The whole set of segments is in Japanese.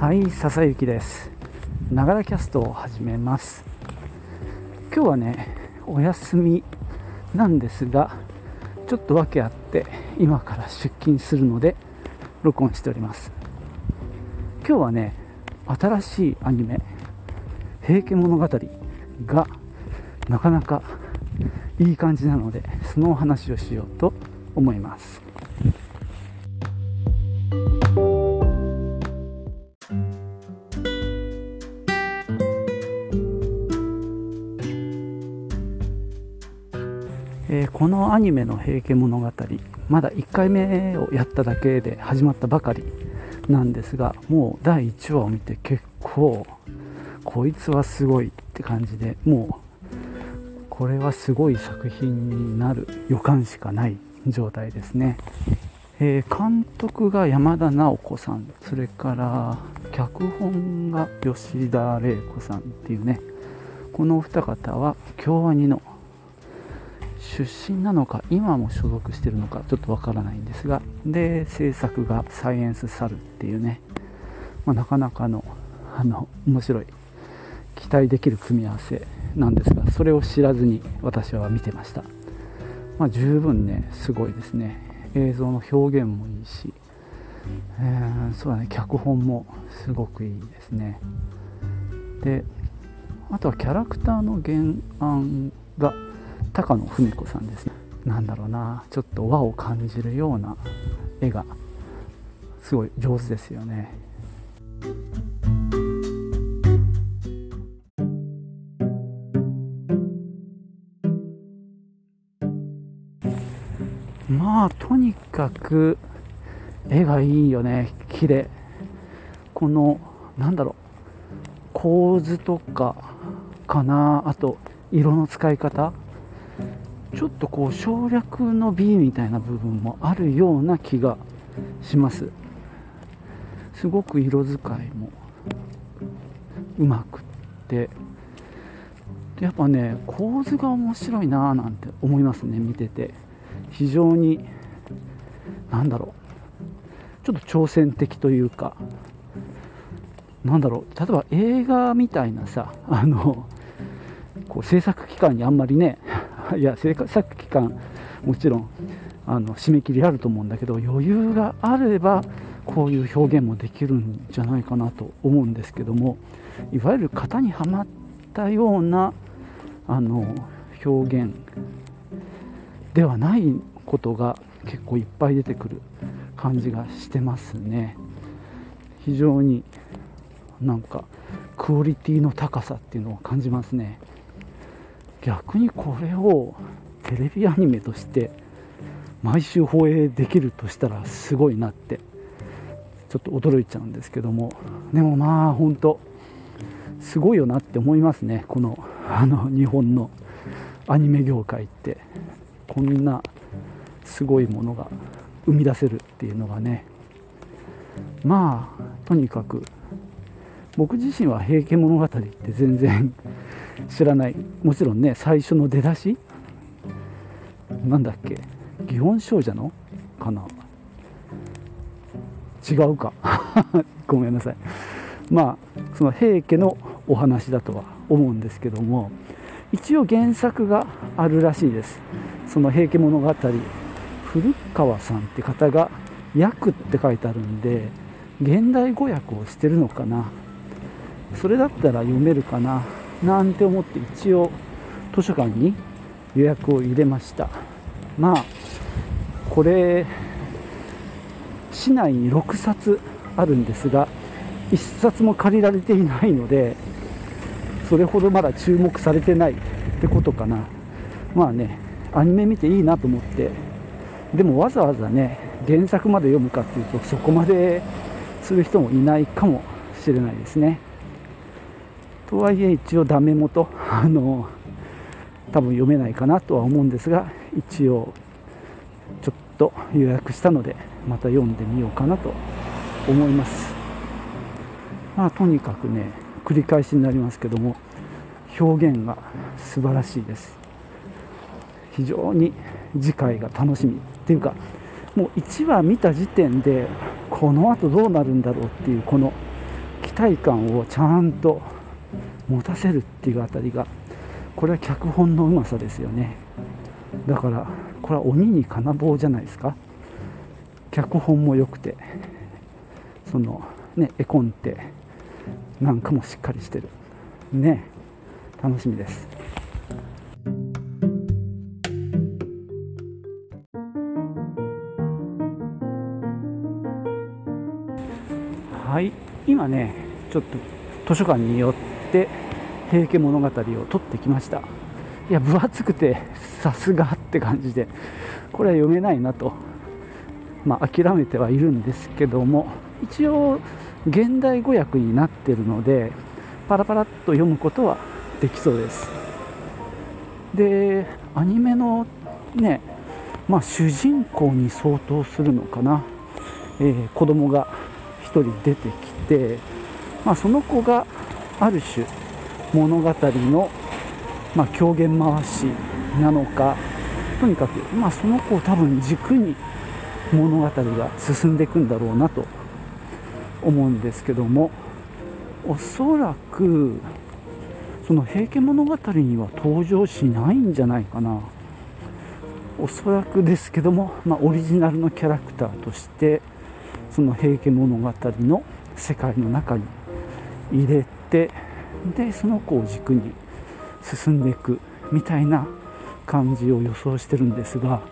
はい笹雪です。ながらキャストを始めます。今日はねお休みなんですがちょっと訳あって今から出勤するので録音しております。今日はね新しいアニメ「平家物語」がなかなかいい感じなのでそのお話をしようと思います。えー、このアニメの「平家物語」まだ1回目をやっただけで始まったばかりなんですがもう第1話を見て結構こいつはすごいって感じでもうこれはすごい作品になる予感しかない状態ですね、えー、監督が山田直子さんそれから脚本が吉田玲子さんっていうねこのお二方は京アニの出身なのか今も所属してるのかちょっとわからないんですがで制作がサイエンスサルっていうね、まあ、なかなかのあの面白い期待できる組み合わせなんですがそれを知らずに私は見てました、まあ、十分ねすごいですね。映像の表現もいいし、えー、そうだね脚本もすごくいいですね。であとはキャラクターの原案が高野文子さんですね。なんだろうなちょっと和を感じるような絵がすごい上手ですよね。まあとにかく絵がいいよね。綺麗。このなんだろう。構図とかかな。あと色の使い方。ちょっとこう省略の美みたいな部分もあるような気がします。すごく色使いもうまくって。やっぱね構図が面白いなぁなんて思いますね見てて。非常に何だろう。ちょっと挑戦的というか。なんだろう。例えば映画みたいなさあのこう制作期間にあんまりね いや制作期間もちろんあの締め切りあると思うんだけど余裕があればこういう表現もできるんじゃないかなと思うんですけどもいわゆる型にはまったようなあの表現ではないことが結構いっぱい出てくる感じがしてますね。非常になんかクオリティの高さっていうのを感じますね。逆にこれをテレビアニメとして毎週放映できるとしたらすごいなってちょっと驚いちゃうんですけども。でもまあ本当すごいよなって思いますね。このあの日本のアニメ業界って。こんなすごいものが生み出せるっていうのがね。まあとにかく僕自身は「平家物語」って全然知らない。もちろんね最初の出だし？なんだっけ？祇園少女の？かな？違うか。ごめんなさい。まあその平家のお話だとは思うんですけども一応原作があるらしいです。その「平家物語」古川さんって方が「訳」って書いてあるんで現代語訳をしてるのかな？それだったら読めるかな？なんて思って一応図書館に予約を入れました。まあこれ市内に6冊あるんですが1冊も借りられていないのでそれほどまだ注目されてないってことかな。まあねアニメ見ていいなと思って。でもわざわざね原作まで読むかっていうとそこまでする人もいないかもしれないですね。とはいえ一応ダメ元あの多分読めないかなとは思うんですが一応ちょっと予約したのでまた読んでみようかなと思います。まあとにかくね繰り返しになりますけども表現が素晴らしいです。非常に次回が楽しみっていうかもう1話見た時点でこの後どうなるんだろうっていうこの期待感をちゃんと持たせるっていうあたりがこれは脚本のうまさですよね。だからこれは鬼に金棒じゃないですか。脚本も良くてそのね絵コンテなんかもしっかりしてる。ね楽しみです。はい。今ねちょっと図書館に寄って「平家物語」を取ってきました。いや分厚くてさすがって感じでこれは読めないなとまあ、諦めてはいるんですけども一応現代語訳になってるのでパラパラっと読むことはできそうです。でアニメのねまあ主人公に相当するのかな、えー、子供が1人出てきて、まあ、その子がある種物語の、まあ、狂言回しなのかとにかく、まあ、その子を多分軸に物語が進んでいくんだろうなと思うんですけどもおそらくその「平家物語」には登場しないんじゃないかな。おそらくですけども、まあ、オリジナルのキャラクターとしてその「平家物語」の世界の中に入れてでその子を軸に進んでいくみたいな感じを予想してるんですが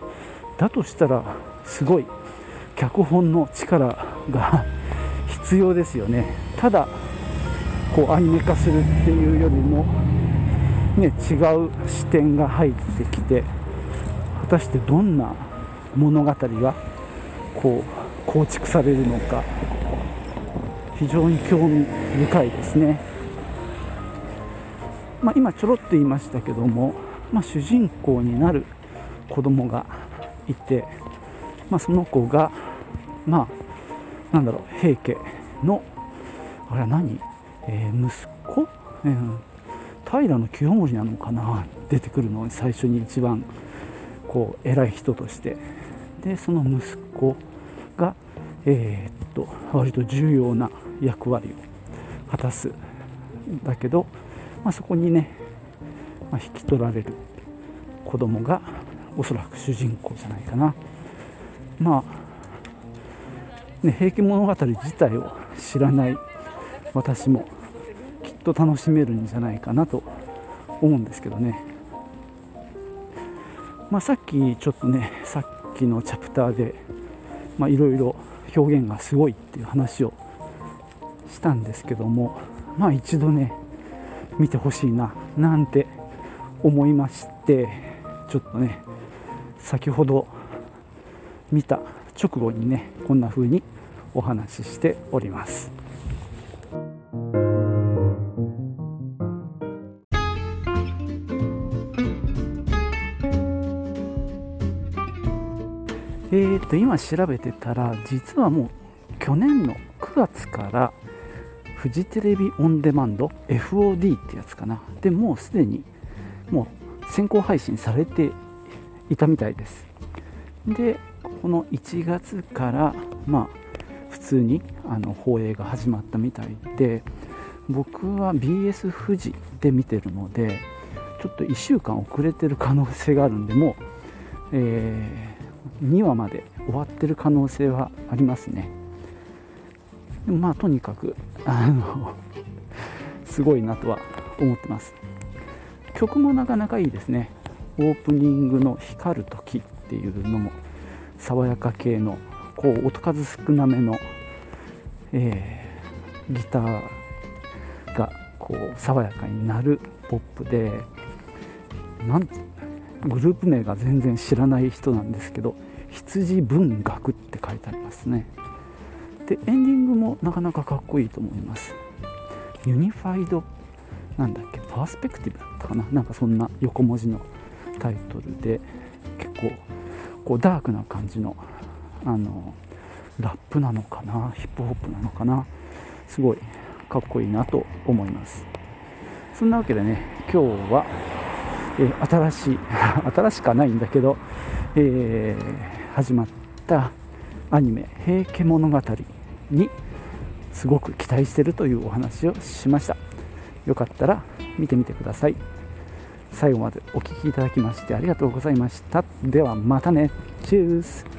だとしたらすごい脚本の力が必要ですよね。ただこうアニメ化するっていうよりも、ね、違う視点が入ってきて果たしてどんな物語がこう構築されるのか。非常に興味深いですね、まあ、今ちょろっと言いましたけども、まあ、主人公になる子供がいてまあ、その子が、まあ、なんだろう、平家の、あれは何、えー、息子、えー、平清盛なのかな、出てくるのに最初に一番、こう、偉い人として。で、その息子が、えー、っと、割と重要な役割を果たすん。だけど、まあ、そこにね、まあ、引き取られる子供がおそらく主人公じゃないかな。まあ、ね、平家物語自体を知らない私もきっと楽しめるんじゃないかなと思うんですけどね。まあ、さっきちょっとねさっきのチャプターでいろいろ表現がすごいっていう話をしたんですけどもまあ一度ね見てほしいななんて思いましてちょっとね先ほど見た直後にねこんな風にお話ししております。えー、と今調べてたら実はもう去年の9月からフジテレビオンデマンド FOD ってやつかな。でもうすでにもう先行配信されていたみたいです。でこの1月からまあ普通にあの放映が始まったみたいで僕は BS 富士で見てるのでちょっと1週間遅れてる可能性があるんでもう、え、2話まで終わってる可能性はありますね。でもまあとにかくあのすごいなとは思ってます。曲もなかなかいいですね。オープニングの「光る時」っていうのも爽やか系のこう音数少なめの、えー、ギターがこう爽やかになるポップでなんグループ名が全然知らない人なんですけど羊文学って書いてありますね。でエンディングもなかなかかっこいいと思います。ユニファイドなんだっけ？パースペクティブだったかな？なんかそんな横文字のタイトルで結構こうダークな感じのあのラップなのかな？ヒップホップなのかな？すごいかっこいいなと思います。そんなわけでね今日は、え、新しい 新しくはないんだけど、えー、始まったアニメ「平家物語」にすごく期待してるというお話をしました。よかったら見てみてください。最後までお聴きいただきましてありがとうございました。ではまたね。チュース。